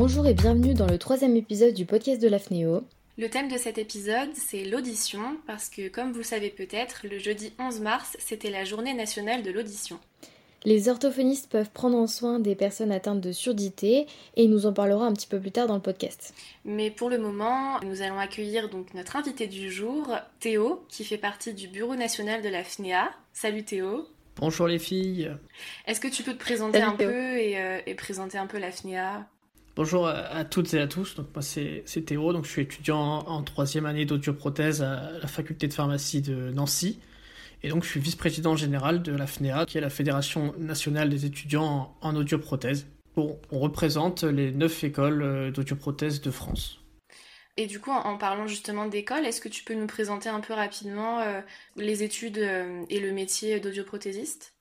Bonjour et bienvenue dans le troisième épisode du podcast de l'AFNEO. Le thème de cet épisode, c'est l'audition, parce que comme vous le savez peut-être, le jeudi 11 mars, c'était la journée nationale de l'audition. Les orthophonistes peuvent prendre en soin des personnes atteintes de surdité et il nous en parlera un petit peu plus tard dans le podcast. Mais pour le moment, nous allons accueillir donc notre invité du jour, Théo, qui fait partie du bureau national de la FNEA. Salut Théo. Bonjour les filles. Est-ce que tu peux te présenter un peu euh, et, présenter un peu la FNEA Bonjour à, toutes et à tous. Donc moi c'est Théo, donc je suis étudiant en, troisième année d'audioprothèse à la faculté de pharmacie de Nancy. Et donc je suis vice-président général de la FNEA, qui est la Fédération nationale des étudiants en, audioprothèse. Bon, on représente les neuf écoles euh, d'audioprothèse de France. Et du coup, en parlant justement d'école, est-ce que tu peux nous présenter un peu rapidement euh, les études euh, et le métier d'audioprothésiste?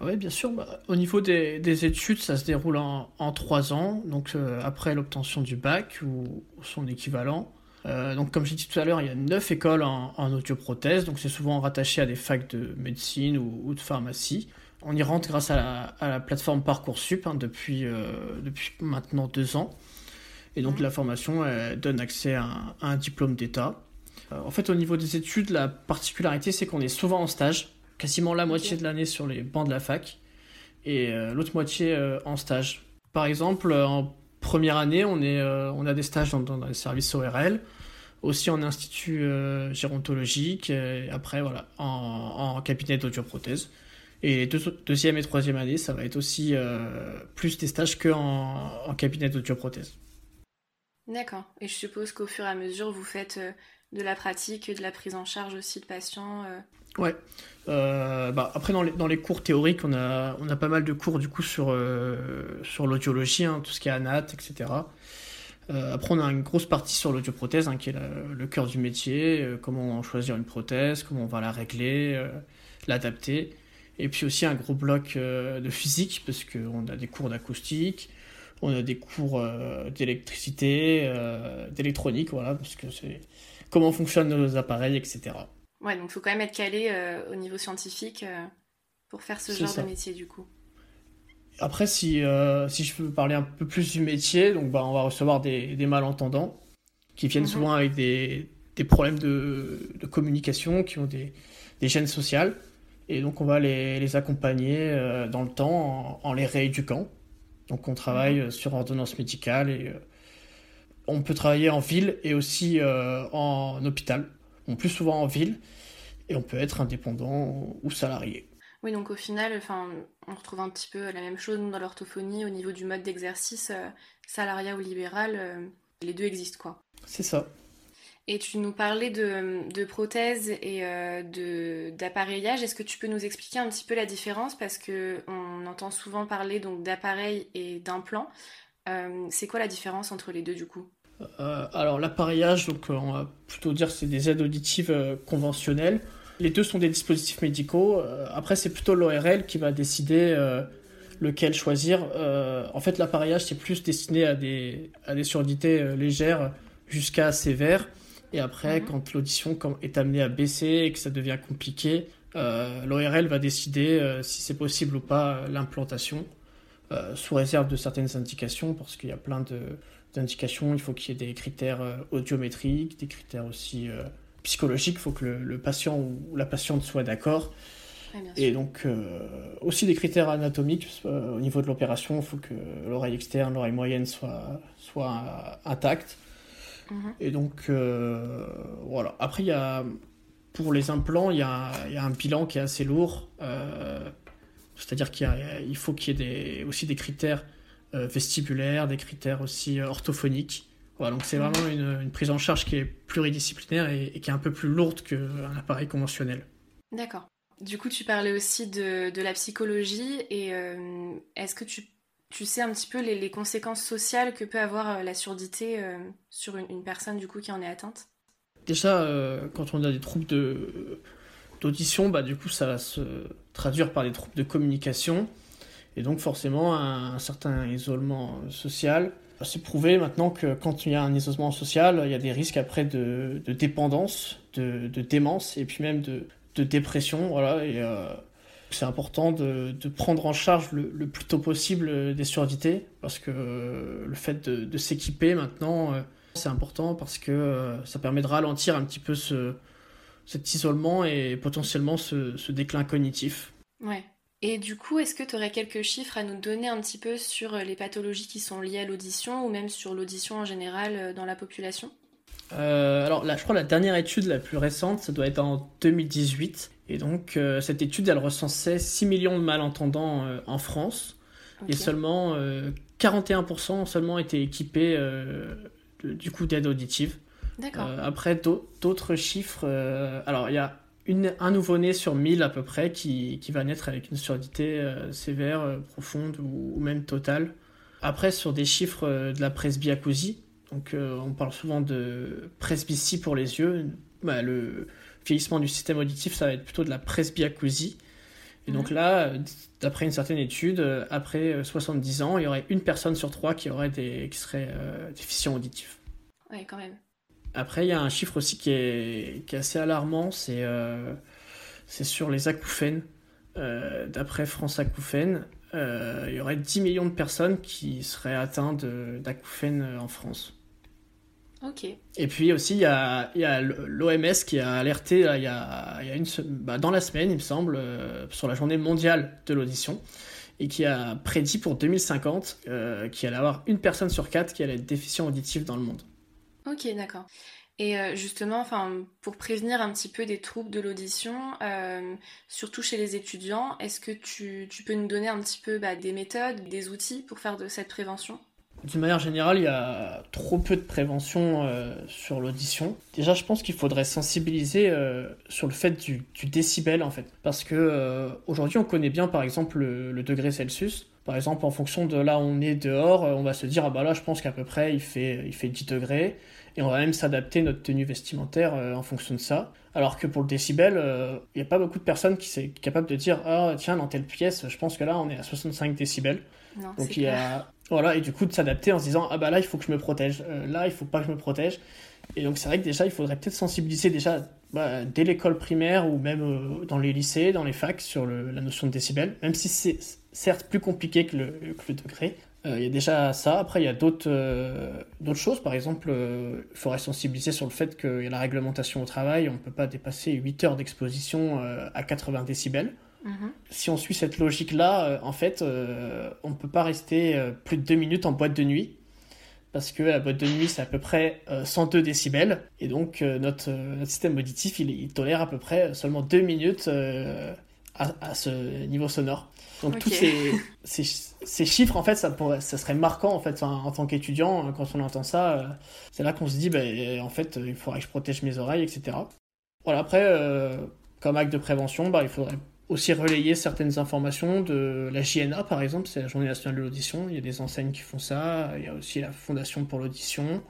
Oui, bien sûr. Bah, au niveau des, études, ça se déroule en, trois ans, donc euh, après l'obtention du bac ou, son équivalent. Euh, donc, comme j'ai dit tout à l'heure, il y a neuf écoles en, audioprothèse, donc c'est souvent rattaché à des facs de médecine ou, de pharmacie. On y rentre grâce à la, plateforme Parcoursup hein, depuis, euh, depuis maintenant deux ans. Et donc, mmh. la formation donne accès à un diplôme d'État. en fait, au niveau des études, la particularité, c'est qu'on est souvent en stage quasiment la moitié de l'année sur les bancs de la fac et euh, l'autre moitié euh, en stage. Par exemple, euh, en première année, on, est, on a des stages dans, dans, les services ORL, aussi en institut gérontologique, et après, voilà, en, cabinet d'audioprothèse. Et deuxième et troisième année, ça va être aussi plus des stages qu'en en cabinet d'audioprothèse. D'accord. Et je suppose qu'au fur et à mesure, vous faites de la pratique, de la prise en charge aussi de patients. Ouais. Euh, bah, après, dans les, cours théoriques, on a, on a pas mal de cours du coup sur, euh, sur l'audiologie, hein, tout ce qui est anat, etc. Euh, après, on a une grosse partie sur l'audioprothèse, hein, qui est le cœur du métier, comment choisir une prothèse, comment on va la régler, l'adapter. Et puis aussi un gros bloc de physique, parce qu'on a des cours d'acoustique, on a des cours d'électricité, d'électronique, voilà, parce que c'est comment fonctionnent nos appareils, etc. Ouais, donc il faut quand même être calé euh, au niveau scientifique euh, pour faire ce genre de métier du coup. Après, si, euh, si je veux parler un peu plus du métier, donc bah, on va recevoir des, des malentendants qui viennent mhm. souvent avec des, des problèmes de, de, communication, qui ont des, des gènes sociales. Et donc on va les, les accompagner dans le temps en, les rééduquant. Donc on travaille mhm. sur ordonnance médicale et on peut travailler en ville et aussi en hôpital. On plus souvent en ville et on peut être indépendant ou salarié. Oui, donc au final, enfin, on retrouve un petit peu la même chose dans l'orthophonie au niveau du mode d'exercice, euh, salariat ou libéral, euh, les deux existent quoi. C'est ça. Et tu nous parlais de, prothèses et euh, d'appareillage. Est-ce que tu peux nous expliquer un petit peu la différence? Parce que on entend souvent parler donc d'appareil et d'implant. c'est quoi la différence entre les deux du coup? Euh, alors l'appareillage, donc euh, on va plutôt dire c'est des aides auditives euh, conventionnelles. Les deux sont des dispositifs médicaux. après c'est plutôt l'ORL qui va décider lequel choisir. en fait l'appareillage c'est plus destiné à des, à des surdités légères jusqu'à sévères. Et après mhm. quand l'audition est amenée à baisser et que ça devient compliqué, l'ORL va décider si c'est possible ou pas l'implantation. sous réserve de certaines indications parce qu'il y a plein de, il faut qu'il y ait des critères euh, audiométriques, des critères aussi euh, psychologiques, il faut que le, patient ou la patiente soit d'accord. et donc euh, aussi des critères anatomiques au niveau de l'opération, il faut que l'oreille externe, l'oreille moyenne soit, soit intacte. Mhm. Et donc voilà. Après, il y a, pour les implants, il y, a, il y a un bilan qui est assez lourd. C'est-à-dire qu'il faut qu'il y ait des, aussi des critères vestibulaires, des critères aussi euh, orthophoniques. Voilà, donc c'est vraiment une, prise en charge qui est pluridisciplinaire et, qui est un peu plus lourde qu'un appareil conventionnel. D'accord. Du coup, tu parlais aussi de, de la psychologie et euh, est-ce que tu, tu, sais un petit peu les, les, conséquences sociales que peut avoir la surdité sur une, une, personne du coup qui en est atteinte? Déjà, quand on a des troubles de, d'audition, bah, du coup, ça va se traduire par des troubles de communication. Et donc forcément un, certain isolement social. C'est prouvé maintenant que quand il y a un isolement social, il y a des risques après de, dépendance, de, démence et puis même de, dépression. Voilà, euh, C'est important de, prendre en charge le, plus tôt possible des surdités, parce que le fait de, s'équiper maintenant, c'est important parce que ça permet de ralentir un petit peu ce, cet isolement et potentiellement ce, ce déclin cognitif. Ouais. Et du coup, est-ce que tu aurais quelques chiffres à nous donner un petit peu sur les pathologies qui sont liées à l'audition ou même sur l'audition en général dans la population? Euh, alors là, je crois la dernière étude la plus récente, ça doit être en 2018. Et donc euh, cette étude, elle recensait 6 millions de malentendants euh, en France. Et seulement 41% seulement étaient équipés du coup d'aide auditive. D'accord. après, d'autres chiffres. alors il y a une, un nouveau-né sur 1000 à peu près qui, qui va naître avec une surdité sévère, profonde ou, ou, même totale. Après, sur des chiffres de la presbyacousie, donc euh, on parle souvent de presbytie pour les yeux. Bah, le vieillissement du système auditif, ça va être plutôt de la presbyacousie. Et donc là, d'après une certaine étude, euh, après 70 ans, il y aurait une personne sur trois qui, aurait des, qui serait euh, déficient auditif. Oui, quand même. Après, il y a un chiffre aussi qui est, qui est assez alarmant, c'est c'est sur les acouphènes. d'après France Acouphènes, il y aurait 10 millions de personnes qui seraient atteintes d'acouphènes en France. Et puis aussi, il y a, a l'OMS qui a alerté il y a, il y a une, bah, dans la semaine, il me semble, euh, sur la journée mondiale de l'audition, et qui a prédit pour 2050 euh, qu'il allait avoir une personne sur quatre qui allait être déficient auditif dans le monde. Ok, d'accord. Et euh, justement, pour prévenir un petit peu des troubles de l'audition, surtout chez les étudiants, est-ce que tu, peux nous donner un petit peu bah, des méthodes, des outils pour faire de cette prévention? D'une manière générale, il y a trop peu de prévention euh, sur l'audition. Déjà, je pense qu'il faudrait sensibiliser euh, sur le fait du, décibel, en fait. Parce que euh, aujourd'hui, on connaît bien, par exemple, le, degré Celsius. Par exemple, en fonction de là où on est dehors, on va se dire, ah bah là, je pense qu'à peu près, il fait, il fait 10 degrés. Et on va même s'adapter notre tenue vestimentaire en fonction de ça. Alors que pour le décibel, il n'y a pas beaucoup de personnes qui sont capables de dire, ah tiens, dans telle pièce, je pense que là, on est à 65 décibels. Non, Donc il y a voilà, et du coup de s'adapter en se disant ah bah là il faut que je me protège, euh, là il faut pas que je me protège. Et donc c'est vrai que déjà il faudrait peut-être sensibiliser déjà bah, dès l'école primaire ou même euh, dans les lycées, dans les facs sur la notion de décibel, même si c'est certes plus compliqué que le, que le degré. Euh, il y a déjà ça. Après, il y a d'autres d'autres choses. Par exemple, il faudrait sensibiliser sur le fait qu'il y a la réglementation au travail. On ne peut pas dépasser 8 heures d'exposition à 80 décibels. Mhm. Si on suit cette logique-là, euh, en fait, euh, on ne peut pas rester euh, plus de deux minutes en boîte de nuit. Parce que la boîte de nuit, c'est à peu près 102 décibels. Et donc, notre, notre, système auditif, il, tolère à peu près seulement deux minutes à, ce niveau sonore. Donc, tous ces, ces, ces, chiffres, en fait, ça, pourrait, ça serait marquant en, fait, en, tant qu'étudiant. Quand on entend ça, c'est là qu'on se dit, ben, en fait, il faudrait que je protège mes oreilles, etc. Voilà, après, comme acte de prévention, bah, il faudrait aussi relayer certaines informations de la JNA, par exemple, c'est la Journée nationale de l'audition. Il y a des enseignes qui font ça. Il y a aussi la Fondation pour l'audition.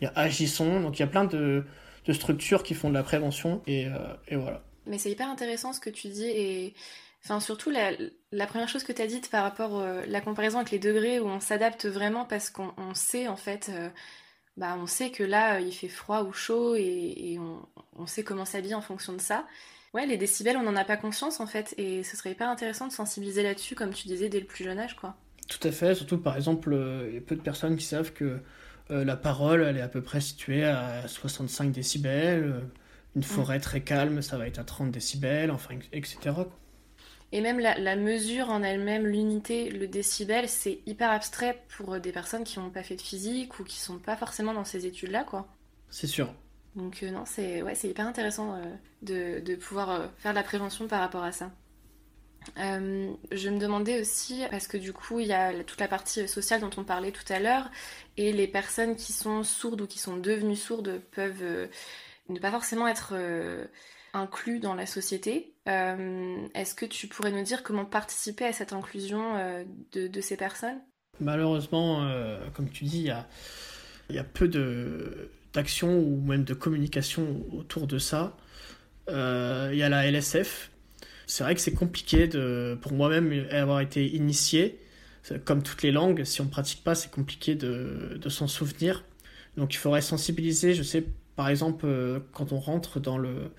Il y a Agisson. Donc il y a plein de, de structures qui font de la prévention. Et, euh, et voilà. Mais c'est hyper intéressant ce que tu dis. Et enfin, surtout, la, première chose que tu as dite par rapport à euh, la comparaison avec les degrés où on s'adapte vraiment parce qu'on sait, en fait. Euh, bah, on sait que là, il fait froid ou chaud et, on, sait comment s'habiller en fonction de ça. Ouais, les décibels, on n'en a pas conscience en fait, et ce serait hyper intéressant de sensibiliser là-dessus, comme tu disais, dès le plus jeune âge, quoi. Tout à fait, surtout par exemple, euh, il y a peu de personnes qui savent que euh, la parole, elle est à peu près située à 65 décibels, euh, une mm. forêt très calme, ça va être à 30 décibels, enfin, etc. Et même la, la mesure en elle-même, l'unité, le décibel, c'est hyper abstrait pour des personnes qui n'ont pas fait de physique ou qui sont pas forcément dans ces études-là, quoi. C'est sûr. Donc euh, non, c'est ouais, hyper intéressant euh, de, de, pouvoir euh, faire de la prévention par rapport à ça. je me demandais aussi, parce que du coup, il y a toute la partie sociale dont on parlait tout à l'heure, et les personnes qui sont sourdes ou qui sont devenues sourdes peuvent ne pas forcément être inclus dans la société. Est-ce que tu pourrais nous dire comment participer à cette inclusion de, de, ces personnes? Malheureusement, comme tu dis, il y a, y a peu de d'action ou même de communication autour de ça. Euh, il y a la LSF. C'est vrai que c'est compliqué de, pour moi-même avoir été initié. Comme toutes les langues, si on ne pratique pas, c'est compliqué de s'en souvenir. Donc il faudrait sensibiliser, je sais, par exemple, euh, quand on rentre dans le,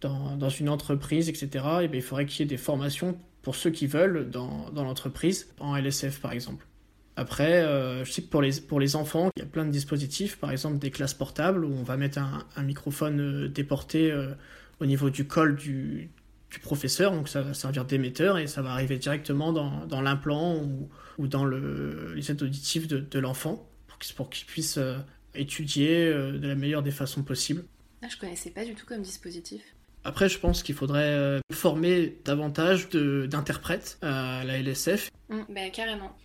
dans, une entreprise, etc., et eh bien, il faudrait qu'il y ait des formations pour ceux qui veulent dans, dans l'entreprise, en LSF par exemple. Après, euh, je sais que pour les, pour les enfants, il y a plein de dispositifs, par exemple des classes portables où on va mettre un, un microphone euh, déporté au niveau du col du, du, professeur, donc ça va servir d'émetteur et ça va arriver directement dans, dans l'implant ou, ou, dans le, les aides auditives de, de l'enfant pour qu'il puisse étudier de la meilleure des façons possibles. Ah, je connaissais pas du tout comme dispositif. Après, je pense qu'il faudrait former davantage d'interprètes à la LSF. Mmh, ben, carrément.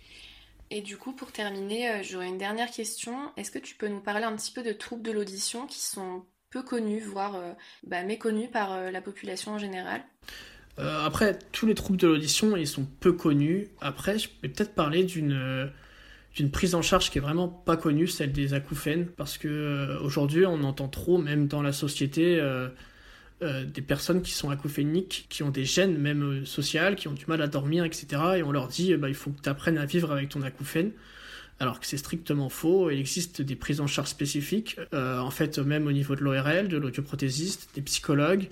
Et du coup, pour terminer, euh, j'aurais une dernière question. Est-ce que tu peux nous parler un petit peu de troubles de l'audition qui sont peu connus, voire euh, bah, méconnus par euh, la population en général? Après, tous les troubles de l'audition, ils sont peu connus. Après, je peux peut-être parler d'une d'une prise en charge qui est vraiment pas connue, celle des acouphènes, parce que aujourd'hui, on entend trop, même dans la société euh, des personnes qui sont acouphéniques, qui ont des gènes même euh, sociales, qui ont du mal à dormir, etc. Et on leur dit, bah, il faut que tu apprennes à vivre avec ton acouphène. Alors que c'est strictement faux, il existe des prises en charge spécifiques, euh, en fait même au niveau de l'ORL, de l'audioprothésiste, des psychologues,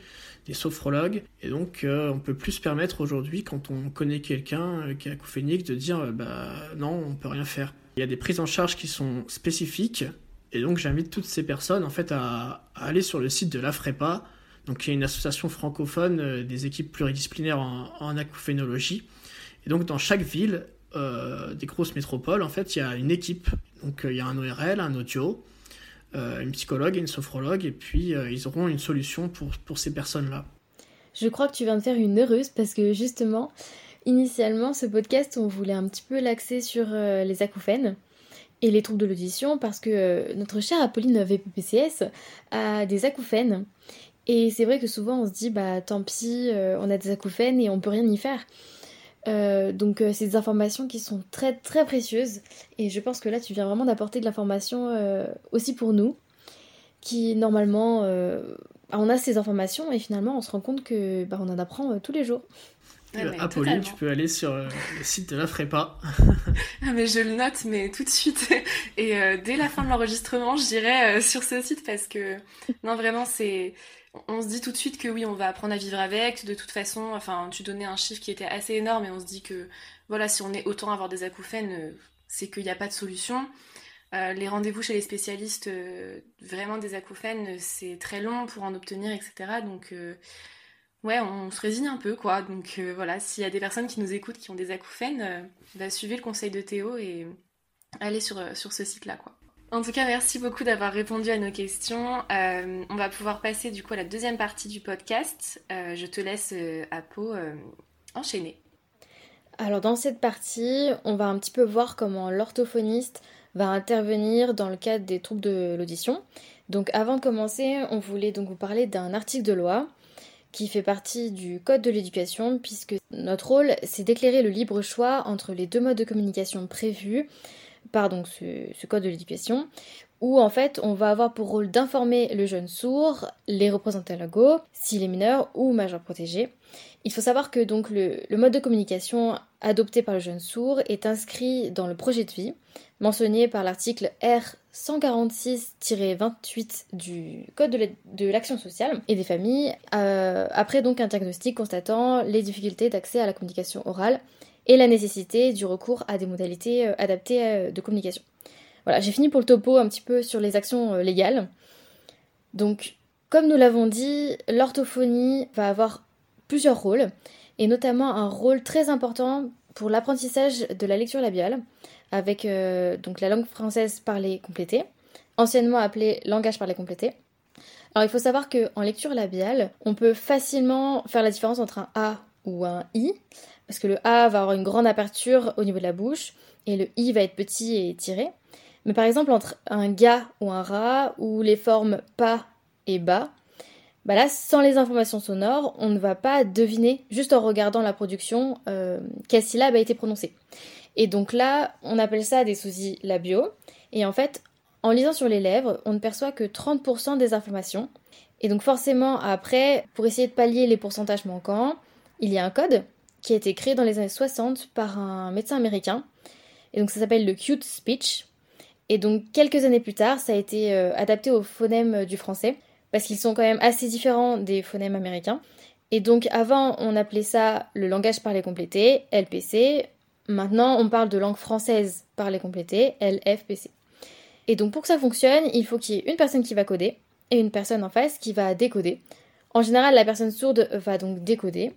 des sophrologues, et donc on peut plus se permettre aujourd'hui, quand on connaît quelqu'un qui est acouphénique, de dire bah non, on peut rien faire. Il y a des prises en charge qui sont spécifiques, et donc j'invite toutes ces personnes en fait à, aller sur le site de l'AFREPA, donc il y a une association francophone euh, des équipes pluridisciplinaires en, acouphénologie. Et donc dans chaque ville, euh, des grosses métropoles, en fait, il y a une équipe. Donc euh, il y a un ORL, un audio, une psychologue et une sophrologue, et puis ils auront une solution pour, pour ces personnes-là. Je crois que tu viens de faire une heureuse parce que justement, initialement, ce podcast, on voulait un petit peu l'axer sur les acouphènes et les troubles de l'audition parce que notre chère Apolline VPPCS a des acouphènes et c'est vrai que souvent on se dit bah tant pis, euh, on a des acouphènes et on peut rien y faire. Euh, donc euh, c'est des informations qui sont très très précieuses et je pense que là tu viens vraiment d'apporter de l'information aussi pour nous qui normalement on a ces informations et finalement on se rend compte que bah, on en apprend tous les jours. Apolline, tu peux aller sur le site de la Frépa. ah mais je le note, mais tout de suite. Et dès la fin de l'enregistrement, j'irai sur ce site parce que non vraiment c'est on se dit tout de suite que oui, on va apprendre à vivre avec. De toute façon, enfin, tu donnais un chiffre qui était assez énorme et on se dit que voilà, si on est autant à avoir des acouphènes, euh, c'est qu'il n'y a pas de solution. Euh, les rendez-vous chez les spécialistes, euh, vraiment des acouphènes, c'est très long pour en obtenir, etc. Donc, ouais, on se résigne un peu, quoi. Donc, voilà, s'il y a des personnes qui nous écoutent qui ont des acouphènes, bah, suivez le conseil de Théo et allez sur, sur ce site-là, quoi. En tout cas, merci beaucoup d'avoir répondu à nos questions. Euh, on va pouvoir passer du coup à la deuxième partie du podcast. Euh, je te laisse euh, à Pau enchaîner. Alors dans cette partie, on va un petit peu voir comment l'orthophoniste va intervenir dans le cadre des troubles de l'audition. Donc avant de commencer, on voulait donc vous parler d'un article de loi qui fait partie du Code de l'éducation, puisque notre rôle, c'est d'éclairer le libre choix entre les deux modes de communication prévus par ce, code de l'éducation, où en fait on va avoir pour rôle d'informer le jeune sourd, les représentants logos, s'il est mineur ou majeur protégé. Il faut savoir que donc le, mode de communication adopté par le jeune sourd est inscrit dans le projet de vie, mentionné par l'article R 146-28 du Code de l'action sociale et des familles, euh, après donc un diagnostic constatant les difficultés d'accès à la communication orale et la nécessité du recours à des modalités euh, adaptées euh, de communication. Voilà, j'ai fini pour le topo un petit peu sur les actions euh, légales. Donc, comme nous l'avons dit, l'orthophonie va avoir plusieurs rôles, et notamment un rôle très important pour l'apprentissage de la lecture labiale, avec donc la langue française parlée complétée, anciennement appelée langage parlé complété. Alors il faut savoir qu'en lecture labiale, on peut facilement faire la différence entre un A ou un I, parce que le A va avoir une grande aperture au niveau de la bouche et le I va être petit et tiré. Mais par exemple, entre un gars ou un rat, ou les formes pas et bas, bah là, sans les informations sonores, on ne va pas deviner, juste en regardant la production, euh, quelle syllabe a été prononcée. Et donc là, on appelle ça des sosies labiaux. Et en fait, en lisant sur les lèvres, on ne perçoit que 30% des informations. Et donc forcément, après, pour essayer de pallier les pourcentages manquants, il y a un code qui a été créé dans les années 60 par un médecin américain. Et donc ça s'appelle le cute speech. Et donc quelques années plus tard, ça a été euh, adapté au phonème du français parce qu'ils sont quand même assez différents des phonèmes américains. Et donc avant, on appelait ça le langage parlé complété, LPC. Maintenant, on parle de langue française parlée complétée, LFPC. Et donc pour que ça fonctionne, il faut qu'il y ait une personne qui va coder et une personne en face qui va décoder. En général, la personne sourde va donc décoder.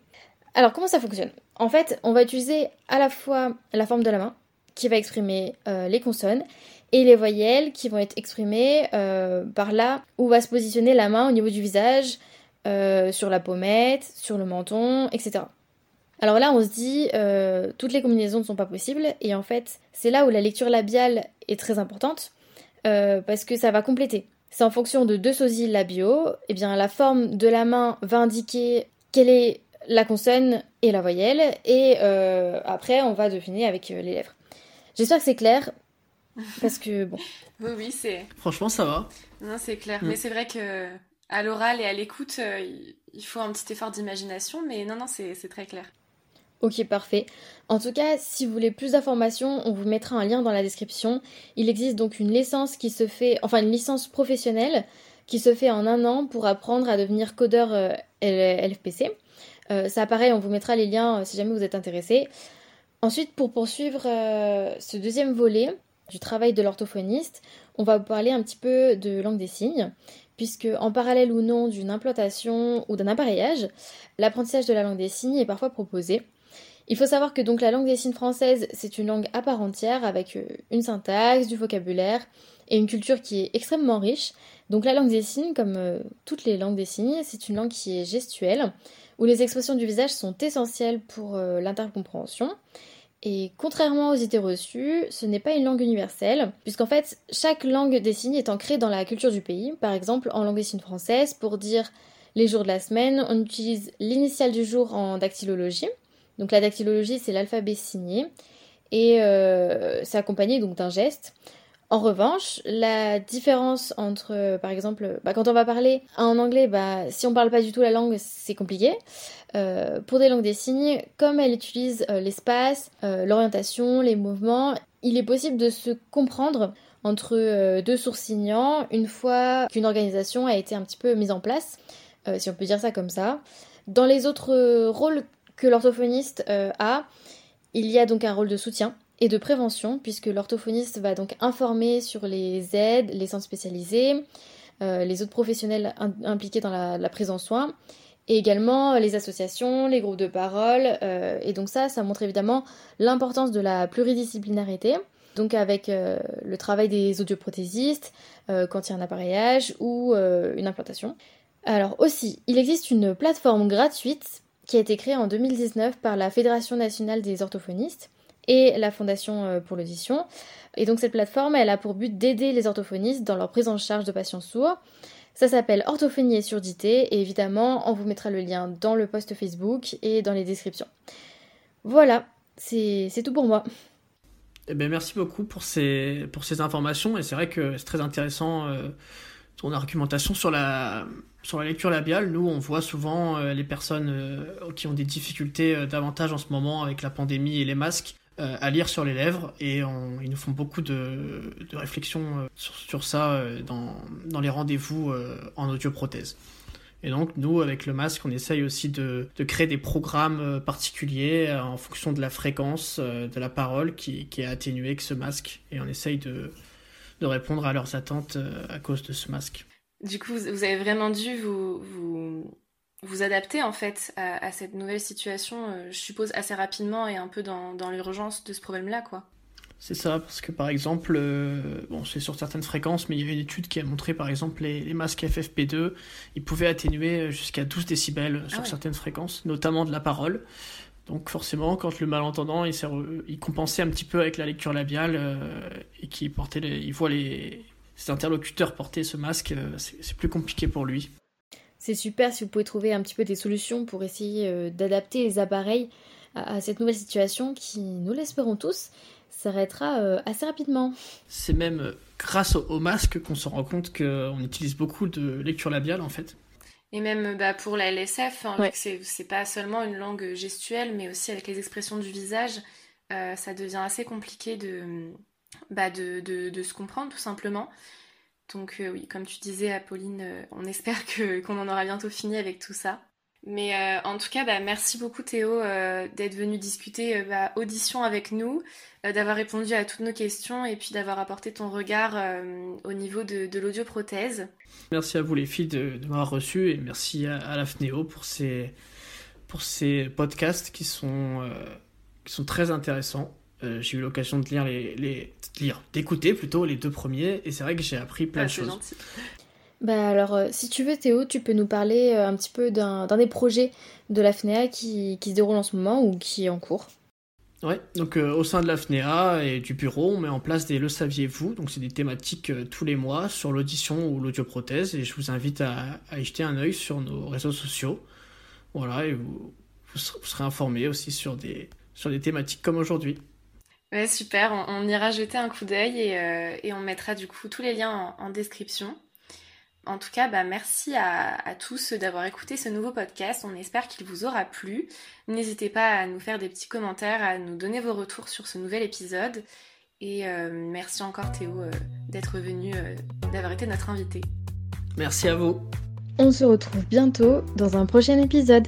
Alors comment ça fonctionne? En fait, on va utiliser à la fois la forme de la main, qui va exprimer euh, les consonnes, et les voyelles qui vont être exprimées euh, par là où va se positionner la main au niveau du visage, euh, sur la pommette, sur le menton, etc. Alors là, on se dit, toutes les combinaisons ne sont pas possibles, et en fait, c'est là où la lecture labiale est très importante, parce que ça va compléter. C'est en fonction de deux sosiles labiaux, et eh bien la forme de la main va indiquer quelle est la consonne et la voyelle, et après on va deviner avec les lèvres. J'espère que c'est clair. Parce que bon. oui, oui, c'est. Franchement, ça va. Non, c'est clair. Mm. Mais c'est vrai que à l'oral et à l'écoute, euh, il faut un petit effort d'imagination. Mais non, non, c'est très clair. Ok, parfait. En tout cas, si vous voulez plus d'informations, on vous mettra un lien dans la description. Il existe donc une licence qui se fait, enfin une licence professionnelle qui se fait en un an pour apprendre à devenir codeur euh, LFPC. Euh, ça pareil, on vous mettra les liens si jamais vous êtes intéressé. Ensuite, pour poursuivre euh, ce deuxième volet du travail de l'orthophoniste, on va vous parler un petit peu de langue des signes, puisque en parallèle ou non d'une implantation ou d'un appareillage, l'apprentissage de la langue des signes est parfois proposé. Il faut savoir que donc la langue des signes française, c'est une langue à part entière avec euh, une syntaxe, du vocabulaire et une culture qui est extrêmement riche. Donc la langue des signes, comme euh, toutes les langues des signes, c'est une langue qui est gestuelle, où les expressions du visage sont essentielles pour l'intercompréhension. Et contrairement aux idées reçues, ce n'est pas une langue universelle, puisqu'en fait, chaque langue des signes est ancrée dans la culture du pays. Par exemple, en langue des signes française, pour dire les jours de la semaine, on utilise l'initiale du jour en dactylologie. Donc la dactylologie, c'est l'alphabet signé, et euh, c'est accompagné donc d'un geste. En revanche, la différence entre, par exemple, bah, quand on va parler en anglais, bah, si on parle pas du tout la langue, c'est compliqué. Euh, pour des langues des signes, comme elle utilise euh, l'espace, euh, l'orientation, les mouvements, il est possible de se comprendre entre deux sourcilignants une fois qu'une organisation a été un petit peu mise en place, si on peut dire ça comme ça. Dans les autres rôles que l'orthophoniste a, il y a donc un rôle de soutien et de prévention, puisque l'orthophoniste va donc informer sur les aides, les centres spécialisés, les autres professionnels impliqués dans la, prise en soins, et également euh, les associations, les groupes de parole. Euh, et donc ça, ça montre évidemment l'importance de la pluridisciplinarité. Donc avec euh, le travail des audioprothésistes, quand il y a un appareillage ou une implantation. Alors aussi, il existe une plateforme gratuite qui a été créée en 2019 par la Fédération nationale des orthophonistes et la Fondation pour l'audition. Et donc cette plateforme, elle a pour but d'aider les orthophonistes dans leur prise en charge de patients sourds. Ça s'appelle Orthophonie et surdité et évidemment on vous mettra le lien dans le post Facebook et dans les descriptions. Voilà, c'est tout pour moi. Eh bien, merci beaucoup pour ces, pour ces informations et c'est vrai que c'est très intéressant euh, ton argumentation sur la, sur la lecture labiale. Nous, on voit souvent euh, les personnes euh, qui ont des difficultés davantage en ce moment avec la pandémie et les masques euh, à lire sur les lèvres et ils nous font beaucoup de, réflexions euh, sur, ça euh, dans, les rendez-vous en audioprothèse. Et donc nous, avec le masque, on essaye aussi de, créer des programmes particuliers en fonction de la fréquence de la parole qui, est atténuée avec ce masque et on essaye de, répondre à leurs attentes à cause de ce masque. Du coup, vous avez vraiment dû vous vous adapter en fait à, cette nouvelle situation, euh, je suppose assez rapidement et un peu dans, l'urgence de ce problème-là, quoi. C'est ça, parce que par exemple, euh, bon, c'est sur certaines fréquences, mais il y a une étude qui a montré par exemple les, masques FFP2, ils pouvaient atténuer jusqu'à 12 décibels sur ah certaines fréquences, notamment de la parole. Donc forcément, quand le malentendant, il, il compensait un petit peu avec la lecture labiale euh, et qu'il portait, il voit les, ses interlocuteurs porter ce masque, c'est plus compliqué pour lui c'est super si vous pouvez trouver un petit peu des solutions pour essayer euh, d'adapter les appareils à, cette nouvelle situation qui, nous l'espérons tous, s'arrêtera euh, assez rapidement. C'est même euh, grâce au, masque qu'on se rend compte qu'on utilise beaucoup de lecture labiale en fait. Et même bah, pour la LSF, hein, c'est pas seulement une langue gestuelle, mais aussi avec les expressions du visage, ça devient assez compliqué de, bah, de, de, se comprendre tout simplement. Donc oui, comme tu disais, Apolline, on espère que qu'on en aura bientôt fini avec tout ça. Mais euh, en tout cas, bah, merci beaucoup Théo euh, d'être venu discuter euh, bah, audition avec nous, d'avoir répondu à toutes nos questions et puis d'avoir apporté ton regard au niveau de, de l'audioprothèse. Merci à vous les filles de, m'avoir reçu et merci à, la FNEO pour ces, pour ces podcasts qui sont, qui sont très intéressants. j'ai eu l'occasion de lire les, les lire, d'écouter plutôt les deux premiers et c'est vrai que j'ai appris plein ah, de choses. Gentil. Bah alors, euh, si tu veux Théo, tu peux nous parler euh, un petit peu d'un des projets de la FNEA qui, se déroule en ce moment ou qui est en cours. Ouais, donc euh, au sein de la FNEA et du bureau, on met en place des Le saviez-vous, donc c'est des thématiques tous les mois sur l'audition ou l'audioprothèse et je vous invite à, y jeter un œil sur nos réseaux sociaux. Voilà, et vous, serez informés aussi sur des, sur des thématiques comme aujourd'hui. Ouais, super, on, ira jeter un coup d'œil et, on mettra du coup tous les liens en description. En tout cas, bah, merci à, tous d'avoir écouté ce nouveau podcast. On espère qu'il vous aura plu. N'hésitez pas à nous faire des petits commentaires, à nous donner vos retours sur ce nouvel épisode. Et euh, merci encore Théo euh, d'être venu, euh, d'avoir été notre invité. Merci à vous. On se retrouve bientôt dans un prochain épisode.